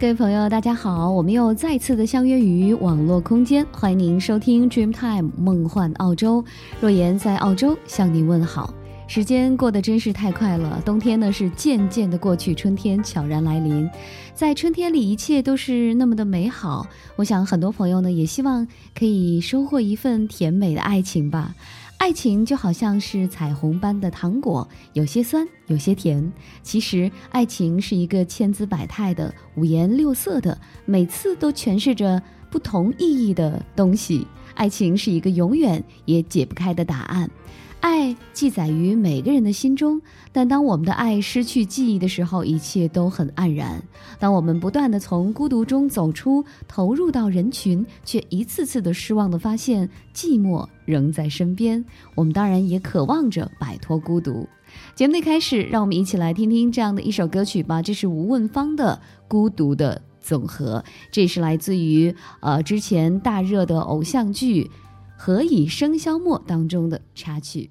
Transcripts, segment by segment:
各位朋友，大家好，我们又再次的相约于网络空间，欢迎您收听 Dreamtime 梦幻澳洲。若言在澳洲向您问好。时间过得真是太快了，冬天呢是渐渐的过去，春天悄然来临。在春天里，一切都是那么的美好。我想很多朋友呢也希望可以收获一份甜美的爱情吧。爱情就好像是彩虹般的糖果，有些酸，有些甜。其实，爱情是一个千姿百态的、五颜六色的，每次都诠释着不同意义的东西。爱情是一个永远也解不开的答案。爱记载于每个人的心中，但当我们的爱失去记忆的时候，一切都很黯然。当我们不断的从孤独中走出，投入到人群，却一次次的失望的发现寂寞仍在身边，我们当然也渴望着摆脱孤独。节目的开始，让我们一起来听听这样的一首歌曲吧。这是吴问芳的《孤独的总和》，这是来自于呃之前大热的偶像剧。何以笙箫默当中的插曲。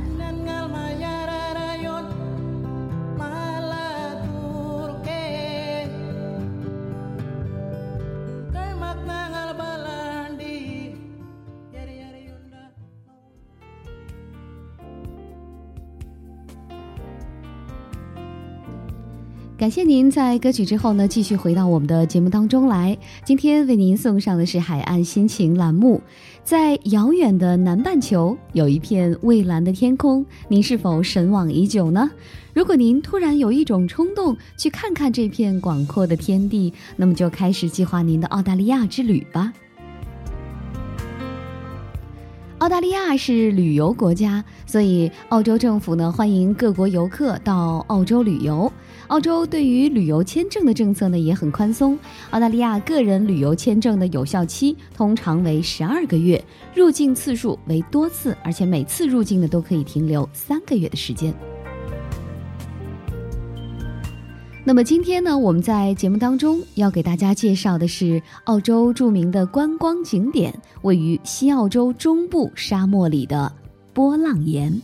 感谢您在歌曲之后呢，继续回到我们的节目当中来。今天为您送上的是《海岸心情》栏目。在遥远的南半球，有一片蔚蓝的天空，您是否神往已久呢？如果您突然有一种冲动去看看这片广阔的天地，那么就开始计划您的澳大利亚之旅吧。澳大利亚是旅游国家，所以澳洲政府呢欢迎各国游客到澳洲旅游。澳洲对于旅游签证的政策呢也很宽松。澳大利亚个人旅游签证的有效期通常为十二个月，入境次数为多次，而且每次入境呢都可以停留三个月的时间。那么今天呢，我们在节目当中要给大家介绍的是澳洲著名的观光景点，位于西澳洲中部沙漠里的波浪岩。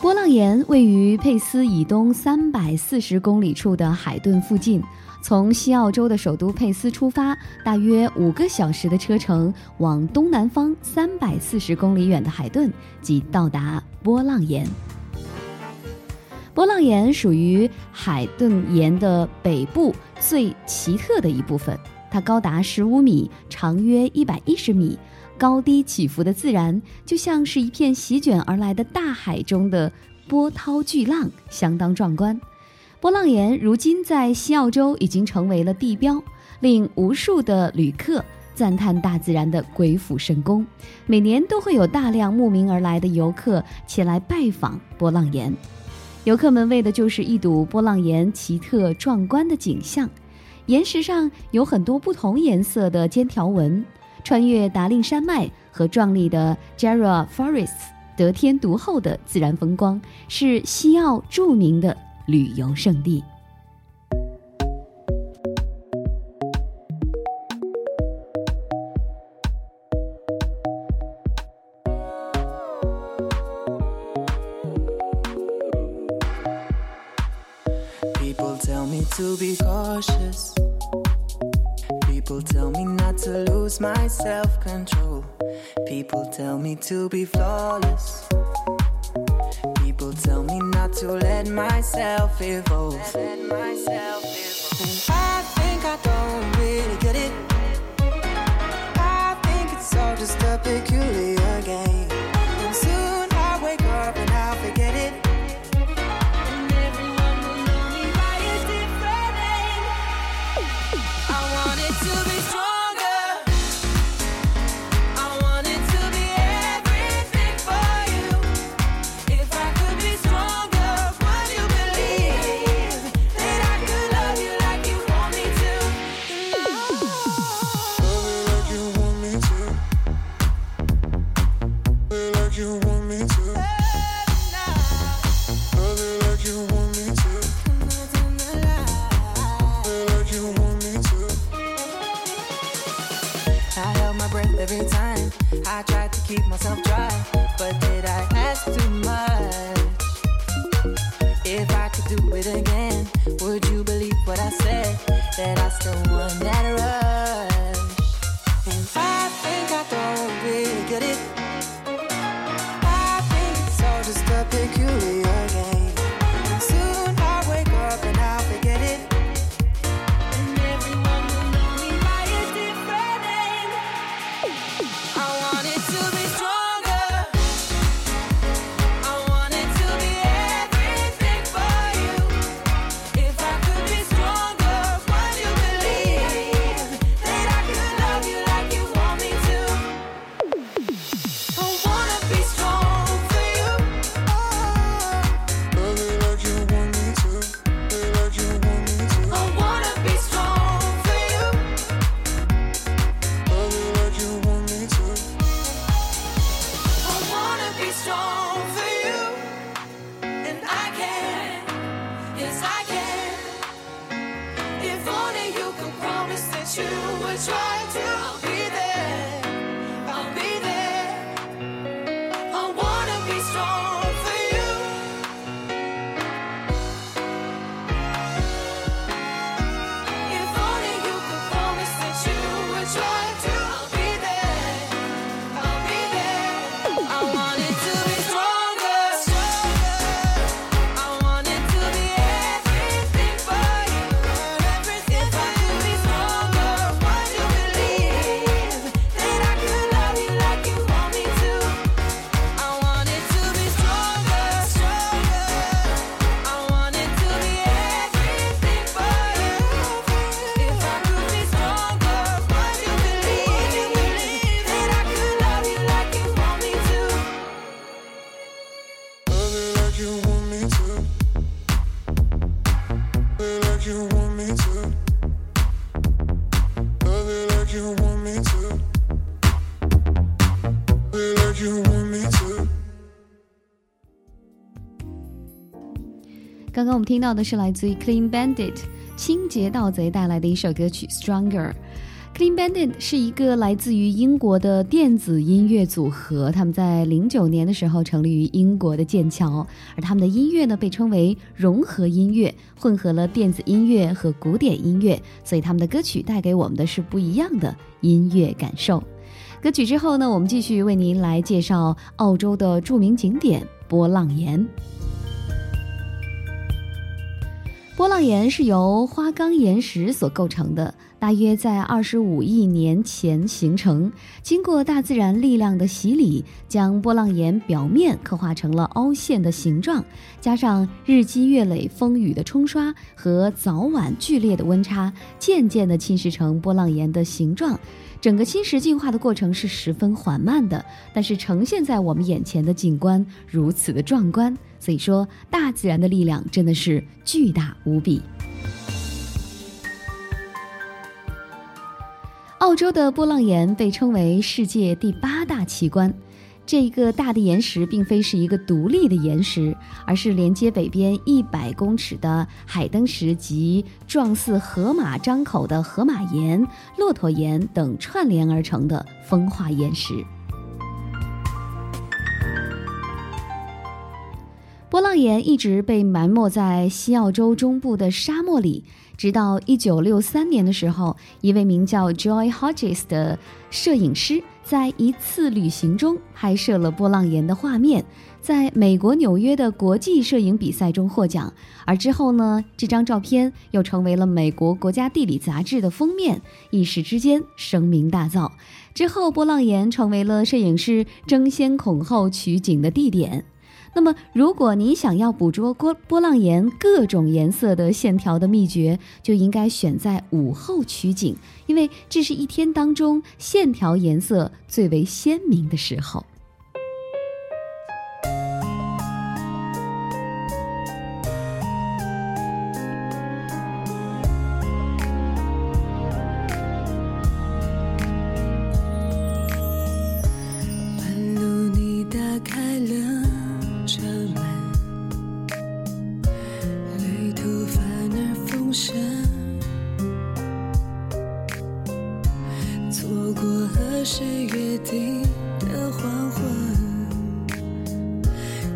波浪岩位于佩斯以东三百四十公里处的海顿附近。从西澳洲的首都佩斯出发，大约五个小时的车程，往东南方三百四十公里远的海顿，即到达波浪岩。波浪岩属于海顿岩的北部最奇特的一部分，它高达十五米，长约一百一十米。高低起伏的自然，就像是一片席卷而来的大海中的波涛巨浪，相当壮观。波浪岩如今在西澳洲已经成为了地标，令无数的旅客赞叹大自然的鬼斧神工。每年都会有大量慕名而来的游客前来拜访波浪岩，游客们为的就是一睹波浪岩奇特壮观的景象。岩石上有很多不同颜色的尖条纹。穿越达令山脉和壮丽的 Jarrah Forests，得天独厚的自然风光，是西澳著名的旅游胜地。To be cautious. People tell me not to lose my self control. People tell me to be flawless. People tell me not to let myself evolve. Let myself evolve. I think I don't really get it. I think it's all just a peculiar 刚刚我们听到的是来自于 Clean Bandit 清洁盗贼带来的一首歌曲《Stronger》。Clean Bandit 是一个来自于英国的电子音乐组合，他们在零九年的时候成立于英国的剑桥，而他们的音乐呢被称为融合音乐，混合了电子音乐和古典音乐，所以他们的歌曲带给我们的是不一样的音乐感受。歌曲之后呢，我们继续为您来介绍澳洲的著名景点波浪岩。波浪岩是由花岗岩石所构成的，大约在二十五亿年前形成。经过大自然力量的洗礼，将波浪岩表面刻画成了凹陷的形状，加上日积月累风雨的冲刷和早晚剧烈的温差，渐渐地侵蚀成波浪岩的形状。整个侵蚀进化的过程是十分缓慢的，但是呈现在我们眼前的景观如此的壮观。所以说，大自然的力量真的是巨大无比。澳洲的波浪岩被称为世界第八大奇观。这一个大的岩石并非是一个独立的岩石，而是连接北边一百公尺的海登石及状似河马张口的河马岩、骆驼岩等串联而成的风化岩石。波浪岩一直被埋没在西澳洲中部的沙漠里，直到一九六三年的时候，一位名叫 Joy Hodges 的摄影师在一次旅行中拍摄了波浪岩的画面，在美国纽约的国际摄影比赛中获奖。而之后呢，这张照片又成为了美国国家地理杂志的封面，一时之间声名大噪。之后，波浪岩成为了摄影师争先恐后取景的地点。那么，如果你想要捕捉波波浪岩各种颜色的线条的秘诀，就应该选在午后取景，因为这是一天当中线条颜色最为鲜明的时候。是约定的黄昏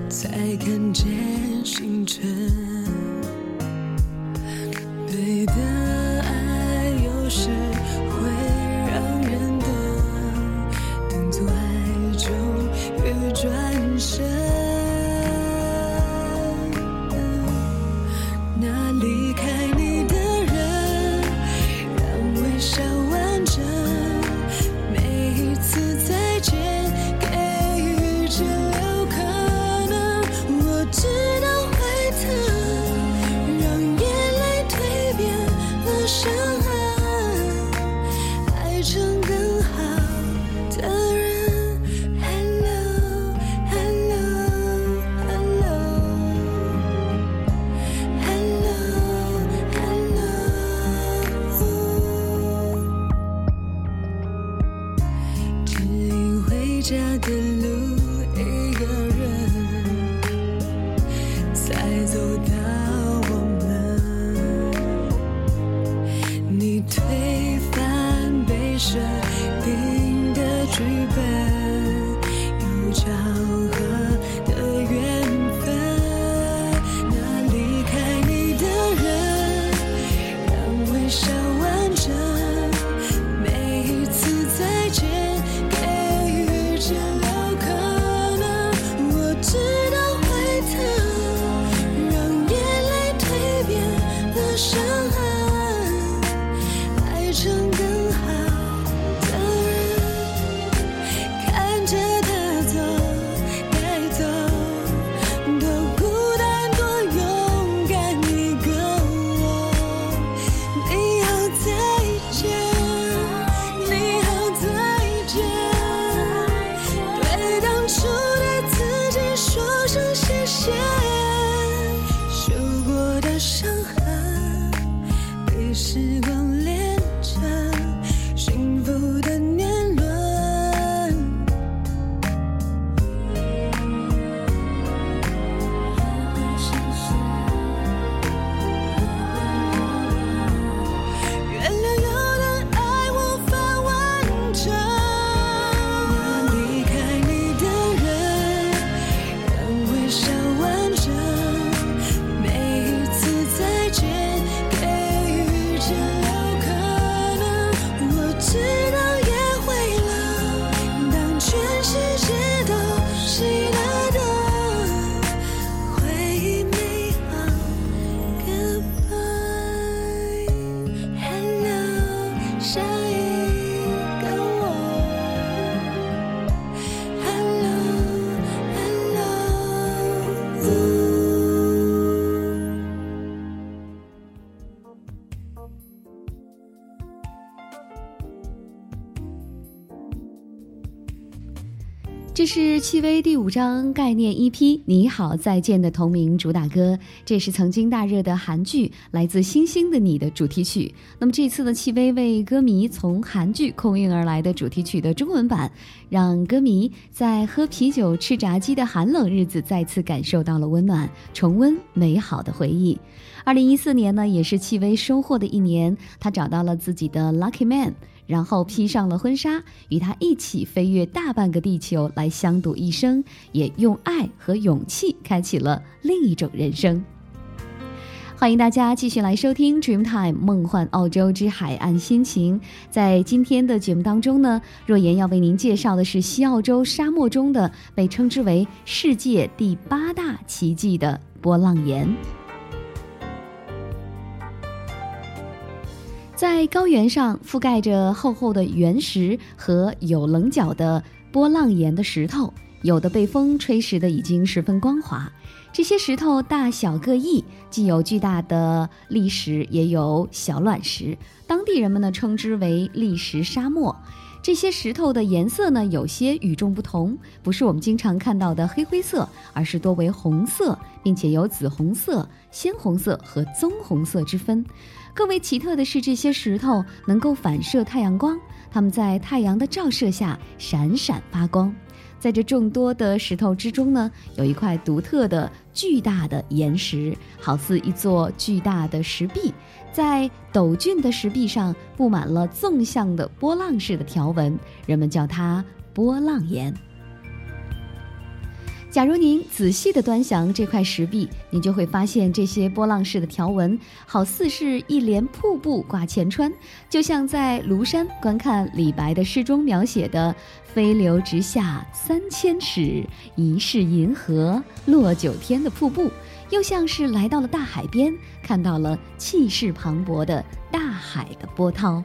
才看见星辰。戚薇第五张概念 EP《你好再见》的同名主打歌，这是曾经大热的韩剧《来自星星的你》的主题曲。那么这次的戚薇为歌迷从韩剧空运而来的主题曲的中文版，让歌迷在喝啤酒吃炸鸡的寒冷日子再次感受到了温暖，重温美好的回忆。二零一四年呢，也是戚薇收获的一年，她找到了自己的 lucky man。然后披上了婚纱，与他一起飞越大半个地球来相度一生，也用爱和勇气开启了另一种人生。欢迎大家继续来收听《Dreamtime 梦幻澳洲之海岸心情》。在今天的节目当中呢，若言要为您介绍的是西澳洲沙漠中的被称之为世界第八大奇迹的波浪岩。在高原上覆盖着厚厚的原石和有棱角的波浪岩的石头，有的被风吹蚀的已经十分光滑。这些石头大小各异，既有巨大的砾石，也有小卵石。当地人们呢称之为砾石沙漠。这些石头的颜色呢有些与众不同，不是我们经常看到的黑灰色，而是多为红色，并且有紫红色、鲜红色和棕红色之分。更为奇特的是，这些石头能够反射太阳光，它们在太阳的照射下闪闪发光。在这众多的石头之中呢，有一块独特的巨大的岩石，好似一座巨大的石壁，在陡峻的石壁上布满了纵向的波浪式的条纹，人们叫它波浪岩。假如您仔细地端详这块石壁，你就会发现这些波浪式的条纹，好似是一帘瀑布挂前川，就像在庐山观看李白的诗中描写的“飞流直下三千尺，疑是银河落九天”的瀑布，又像是来到了大海边，看到了气势磅礴的大海的波涛。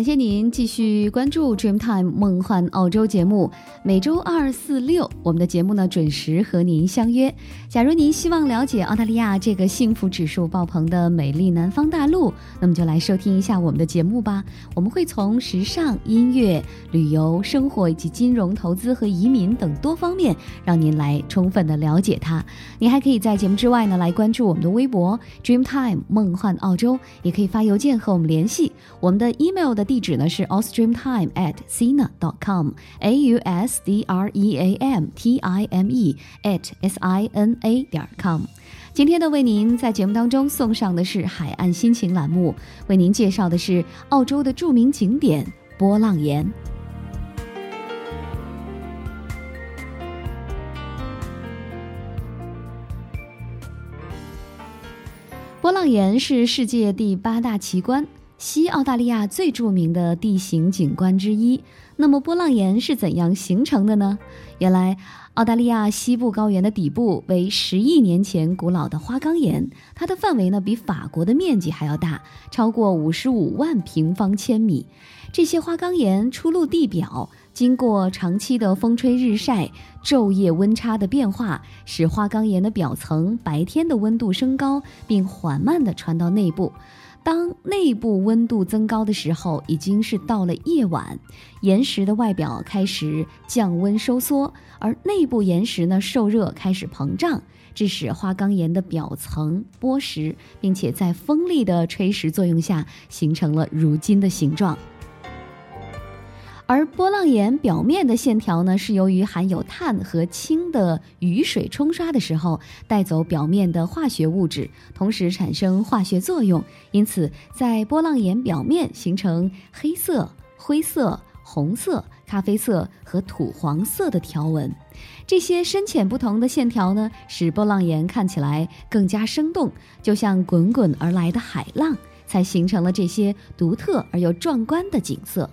感谢您继续关注 Dreamtime 梦幻澳洲节目。每周二、四、六，我们的节目呢准时和您相约。假如您希望了解澳大利亚这个幸福指数爆棚的美丽南方大陆，那么就来收听一下我们的节目吧。我们会从时尚、音乐、旅游、生活以及金融投资和移民等多方面，让您来充分的了解它。您还可以在节目之外呢来关注我们的微博 Dreamtime 梦幻澳洲，也可以发邮件和我们联系。我们的 email 的地址呢是 australiantime at sina dot com，a u s d r e a m t i m e at s i n a 点 com。今天呢，为您在节目当中送上的是海岸心情栏目，为您介绍的是澳洲的著名景点波浪岩。波浪岩是世界第八大奇观。西澳大利亚最著名的地形景观之一，那么波浪岩是怎样形成的呢？原来，澳大利亚西部高原的底部为十亿年前古老的花岗岩，它的范围呢比法国的面积还要大，超过五十五万平方千米。这些花岗岩出露地表，经过长期的风吹日晒、昼夜温差的变化，使花岗岩的表层白天的温度升高，并缓慢地传到内部。当内部温度增高的时候，已经是到了夜晚，岩石的外表开始降温收缩，而内部岩石呢受热开始膨胀，致使花岗岩的表层剥蚀，并且在风力的吹蚀作用下，形成了如今的形状。而波浪岩表面的线条呢，是由于含有碳和氢的雨水冲刷的时候带走表面的化学物质，同时产生化学作用，因此在波浪岩表面形成黑色、灰色、红色、咖啡色和土黄色的条纹。这些深浅不同的线条呢，使波浪岩看起来更加生动，就像滚滚而来的海浪，才形成了这些独特而又壮观的景色。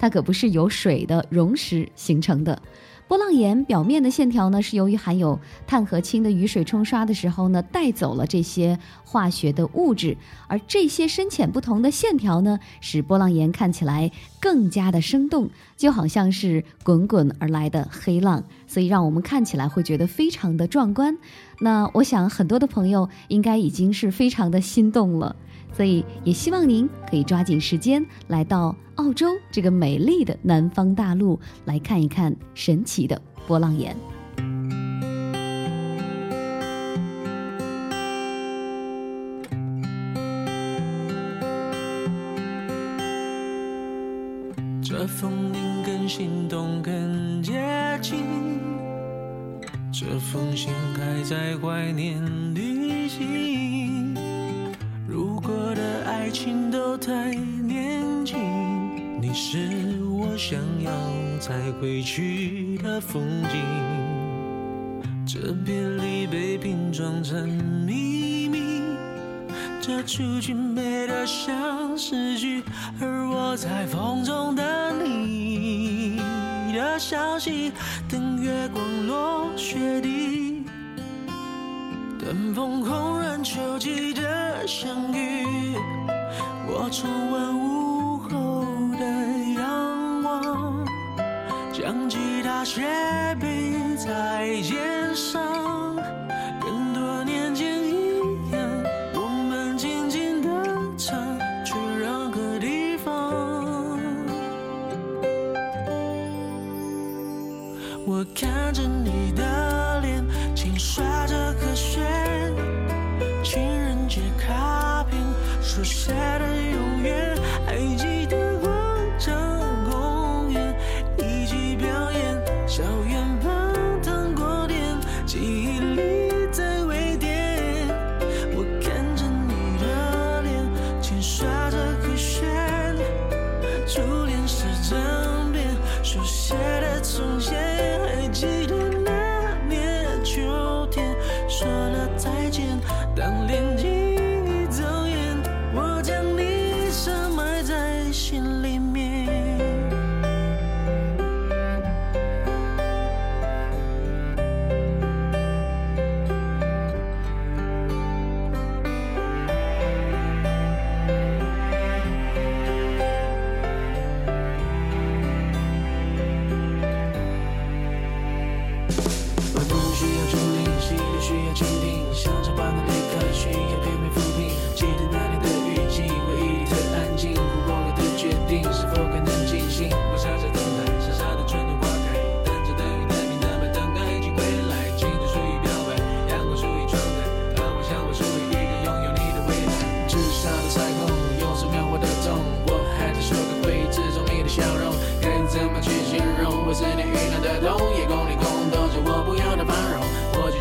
它可不是由水的溶蚀形成的，波浪岩表面的线条呢，是由于含有碳和氢的雨水冲刷的时候呢，带走了这些化学的物质，而这些深浅不同的线条呢，使波浪岩看起来更加的生动，就好像是滚滚而来的黑浪，所以让我们看起来会觉得非常的壮观。那我想很多的朋友应该已经是非常的心动了。所以，也希望您可以抓紧时间来到澳洲这个美丽的南方大陆，来看一看神奇的波浪岩。这风铃更心动，更接近。这封信还在怀念旅行。想要再回去的风景。这别离被拼装成秘密，这出去美得像诗句，而我在风中等你的消息，等月光落雪地。等风空人秋季的相遇，我重温吉他斜背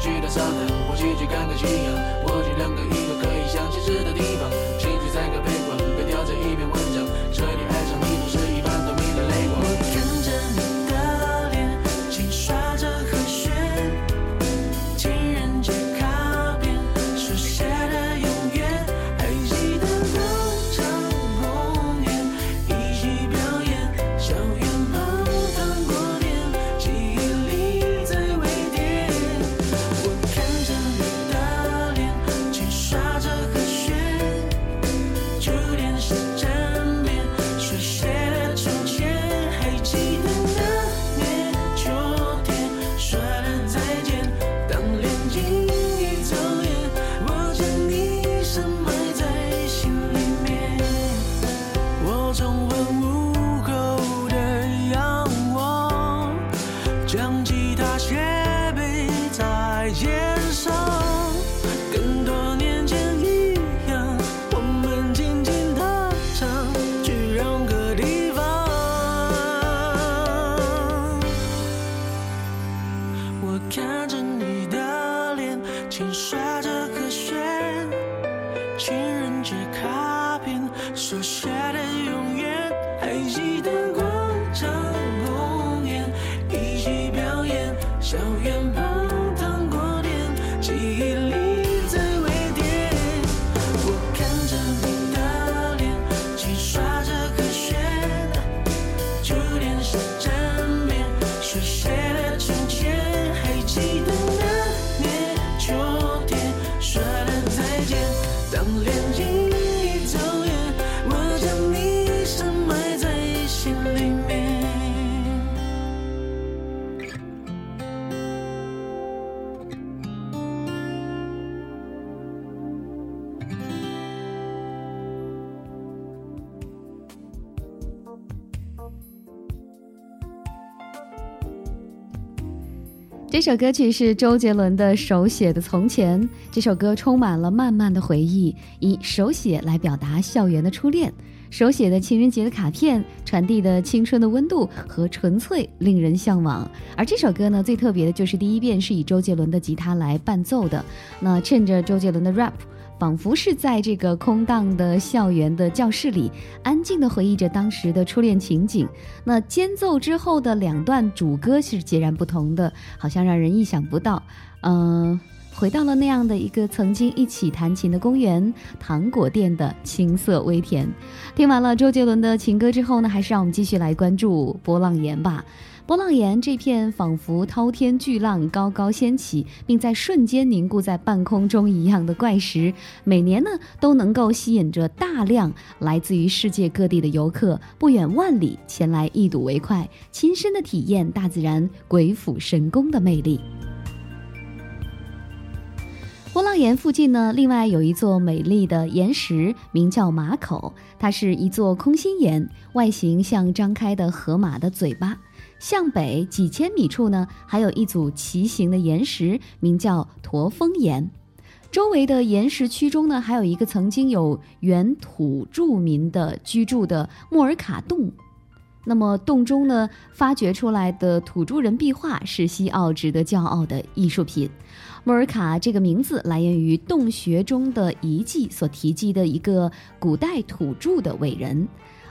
去到沙滩，或许去看看夕阳，或许两个片这首歌曲是周杰伦的手写的《从前》。这首歌充满了漫漫的回忆，以手写来表达校园的初恋。手写的情人节的卡片，传递的青春的温度和纯粹，令人向往。而这首歌呢，最特别的就是第一遍是以周杰伦的吉他来伴奏的。那趁着周杰伦的 rap。仿佛是在这个空荡的校园的教室里，安静地回忆着当时的初恋情景。那间奏之后的两段主歌是截然不同的，好像让人意想不到。嗯、回到了那样的一个曾经一起弹琴的公园，糖果店的青涩微甜。听完了周杰伦的情歌之后呢，还是让我们继续来关注波浪岩吧。波浪岩这片仿佛滔天巨浪高高掀起，并在瞬间凝固在半空中一样的怪石，每年呢都能够吸引着大量来自于世界各地的游客，不远万里前来一睹为快，亲身的体验大自然鬼斧神工的魅力。波浪岩附近呢，另外有一座美丽的岩石，名叫马口。它是一座空心岩，外形像张开的河马的嘴巴。向北几千米处呢，还有一组奇形的岩石，名叫驼峰岩。周围的岩石区中呢，还有一个曾经有原土著民的居住的莫尔卡洞。那么洞中呢，发掘出来的土著人壁画是西澳值得骄傲的艺术品。莫尔卡这个名字来源于洞穴中的遗迹所提及的一个古代土著的伟人。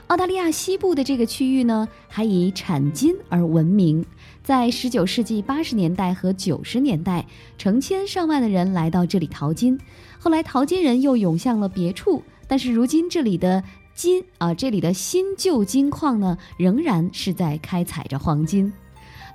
澳大利亚西部的这个区域呢，还以产金而闻名。在十九世纪八十年代和九十年代，成千上万的人来到这里淘金。后来淘金人又涌向了别处，但是如今这里的金啊，这里的新旧金矿呢，仍然是在开采着黄金。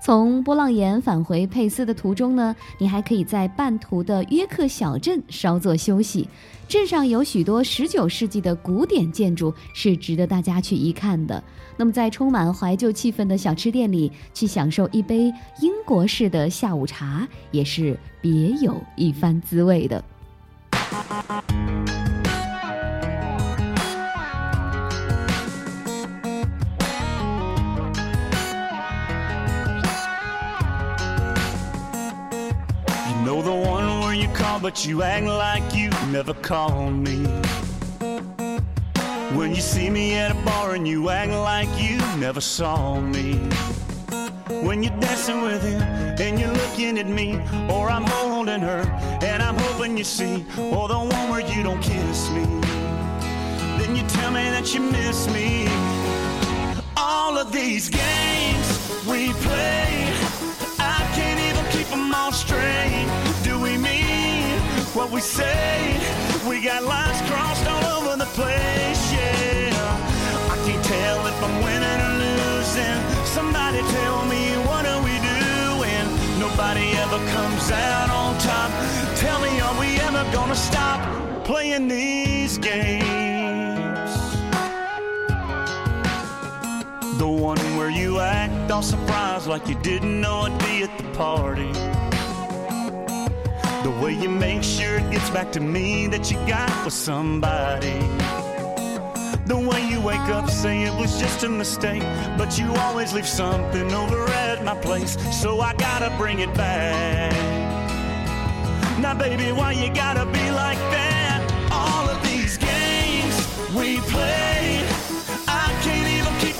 从波浪岩返回佩斯的途中呢，你还可以在半途的约克小镇稍作休息。镇上有许多19世纪的古典建筑，是值得大家去一看的。那么，在充满怀旧气氛的小吃店里，去享受一杯英国式的下午茶，也是别有一番滋味的。But you act like you never called me. When you see me at a bar and you act like you never saw me. When you're dancing with him and you're looking at me, or I'm holding her and I'm hoping you see, or the one where you don't kiss me. Then you tell me that you miss me. All of these games we play, keep them all straight Do we mean what we say. We got lines crossed all over the place, yeah. I can't tell if I'm winning or losing. Somebody tell me what are we doing? Nobody ever comes out on top. Tell me, are we ever gonna stop playing these games? Where you act all surprised like you didn't know I'd be at the party. The way you make sure it gets back to me that you got with somebody. The way you wake up, say it was just a mistake, but you always leave something over at my place, so I gotta bring it back. Now, baby, why you gotta be like that? All of these games we play,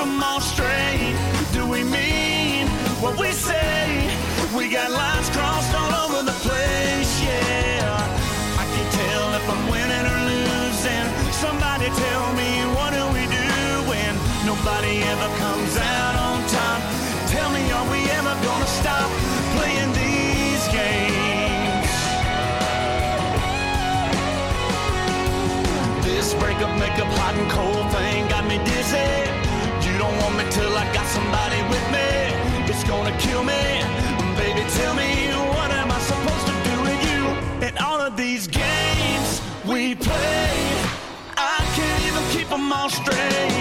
them all straight. Do we mean what we say? We got lines crossed all over the place, yeah. I can't tell if I'm winning or losing. Somebody tell me what do we do when nobody ever comes out on top? Tell me, are we ever gonna stop playing these games? This breakup, makeup, hot and cold thing got me dizzy. Till I got somebody with me. It's gonna kill me baby, tell me what am I supposed to do with you? And all of these games we play, I can't even keep them all straight.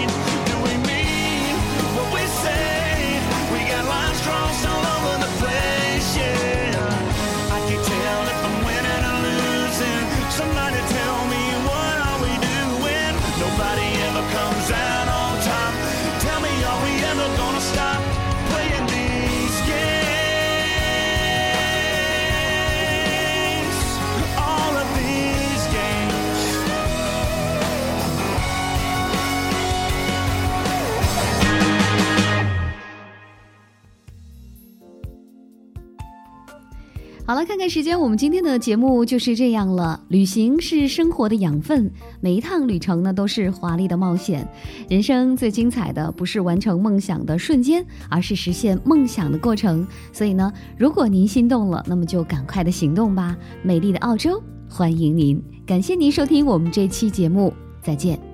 好了，看看时间，我们今天的节目就是这样了。旅行是生活的养分，每一趟旅程呢都是华丽的冒险。人生最精彩的不是完成梦想的瞬间，而是实现梦想的过程。所以呢，如果您心动了，那么就赶快的行动吧。美丽的澳洲，欢迎您！感谢您收听我们这期节目，再见。